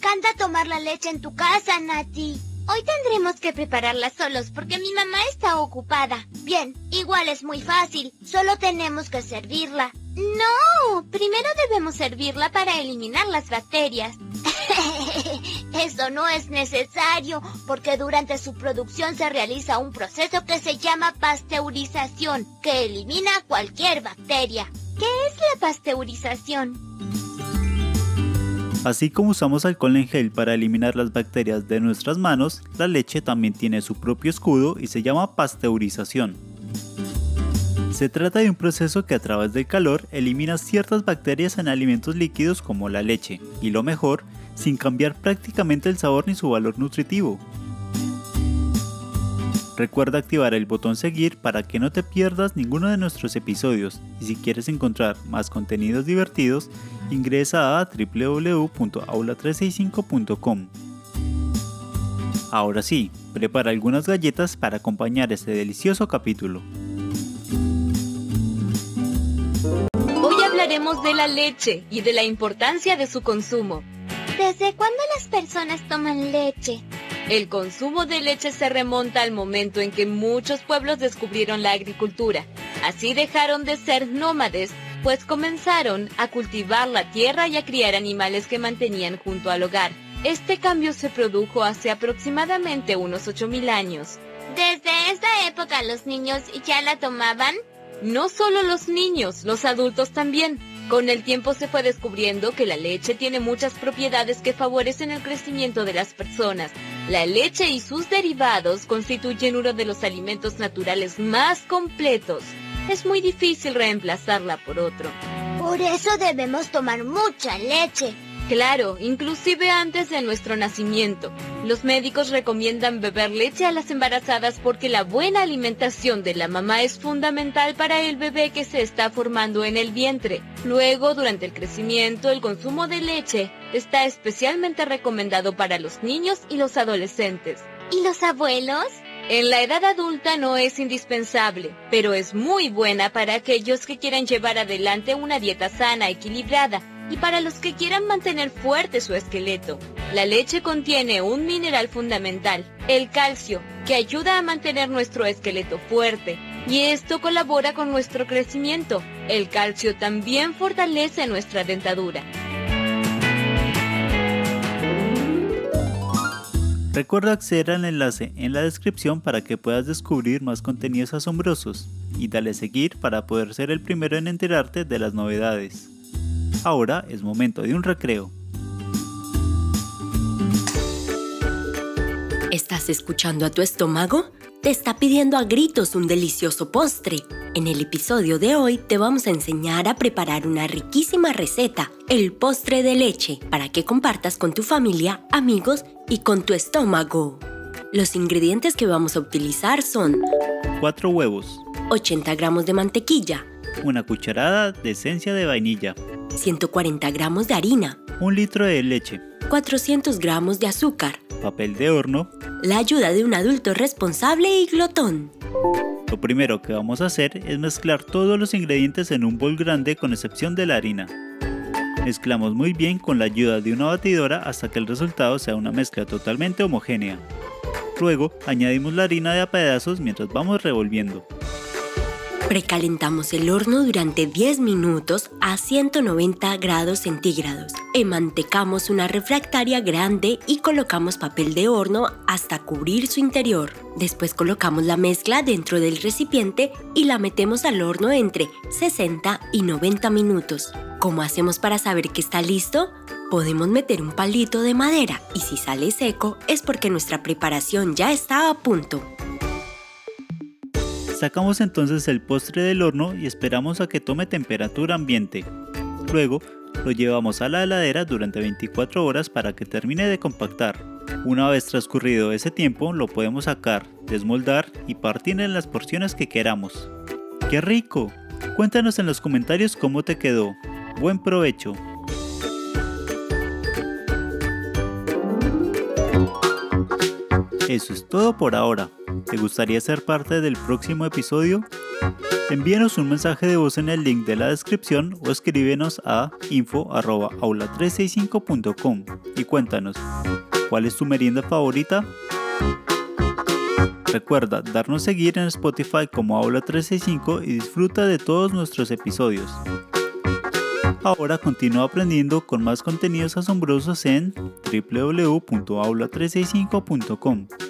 encanta tomar la leche en tu casa, Nati. Hoy tendremos que prepararla solos porque mi mamá está ocupada. Bien, igual es muy fácil. Solo tenemos que servirla. No, primero debemos servirla para eliminar las bacterias. Eso no es necesario porque durante su producción se realiza un proceso que se llama pasteurización, que elimina cualquier bacteria. ¿Qué es la pasteurización? Así como usamos alcohol en gel para eliminar las bacterias de nuestras manos, la leche también tiene su propio escudo y se llama pasteurización. Se trata de un proceso que a través del calor elimina ciertas bacterias en alimentos líquidos como la leche, y lo mejor, sin cambiar prácticamente el sabor ni su valor nutritivo. Recuerda activar el botón seguir para que no te pierdas ninguno de nuestros episodios y si quieres encontrar más contenidos divertidos, ingresa a www.aula365.com. Ahora sí, prepara algunas galletas para acompañar este delicioso capítulo. Hoy hablaremos de la leche y de la importancia de su consumo. ¿Desde cuándo las personas toman leche? El consumo de leche se remonta al momento en que muchos pueblos descubrieron la agricultura. Así dejaron de ser nómades, pues comenzaron a cultivar la tierra y a criar animales que mantenían junto al hogar. Este cambio se produjo hace aproximadamente unos 8.000 años. ¿Desde esta época los niños ya la tomaban? No solo los niños, los adultos también. Con el tiempo se fue descubriendo que la leche tiene muchas propiedades que favorecen el crecimiento de las personas. La leche y sus derivados constituyen uno de los alimentos naturales más completos. Es muy difícil reemplazarla por otro. Por eso debemos tomar mucha leche. Claro, inclusive antes de nuestro nacimiento. Los médicos recomiendan beber leche a las embarazadas porque la buena alimentación de la mamá es fundamental para el bebé que se está formando en el vientre. Luego, durante el crecimiento, el consumo de leche está especialmente recomendado para los niños y los adolescentes. ¿Y los abuelos? En la edad adulta no es indispensable, pero es muy buena para aquellos que quieran llevar adelante una dieta sana, equilibrada y para los que quieran mantener fuerte su esqueleto. La leche contiene un mineral fundamental, el calcio, que ayuda a mantener nuestro esqueleto fuerte, y esto colabora con nuestro crecimiento. El calcio también fortalece nuestra dentadura. Recuerda acceder al enlace en la descripción para que puedas descubrir más contenidos asombrosos y dale seguir para poder ser el primero en enterarte de las novedades. Ahora es momento de un recreo. ¿Estás escuchando a tu estómago? Te está pidiendo a gritos un delicioso postre. En el episodio de hoy te vamos a enseñar a preparar una riquísima receta, el postre de leche, para que compartas con tu familia, amigos y con tu estómago. Los ingredientes que vamos a utilizar son 4 huevos, 80 gramos de mantequilla, una cucharada de esencia de vainilla, 140 gramos de harina, un litro de leche, 400 gramos de azúcar, papel de horno, la ayuda de un adulto responsable y glotón. Lo primero que vamos a hacer es mezclar todos los ingredientes en un bol grande con excepción de la harina. Mezclamos muy bien con la ayuda de una batidora hasta que el resultado sea una mezcla totalmente homogénea. Luego añadimos la harina de a pedazos mientras vamos revolviendo. Precalentamos el horno durante 10 minutos a 190 grados centígrados. Emantecamos una refractaria grande y colocamos papel de horno hasta cubrir su interior. Después colocamos la mezcla dentro del recipiente y la metemos al horno entre 60 y 90 minutos. ¿Cómo hacemos para saber que está listo? Podemos meter un palito de madera y si sale seco es porque nuestra preparación ya está a punto. Sacamos entonces el postre del horno y esperamos a que tome temperatura ambiente. Luego lo llevamos a la heladera durante 24 horas para que termine de compactar. Una vez transcurrido ese tiempo lo podemos sacar, desmoldar y partir en las porciones que queramos. ¡Qué rico! Cuéntanos en los comentarios cómo te quedó. Buen provecho. Eso es todo por ahora. ¿Te gustaría ser parte del próximo episodio? Envíenos un mensaje de voz en el link de la descripción o escríbenos a info.aula365.com y cuéntanos, ¿cuál es tu merienda favorita? Recuerda darnos seguir en Spotify como Aula365 y disfruta de todos nuestros episodios. Ahora continúa aprendiendo con más contenidos asombrosos en www.aula365.com.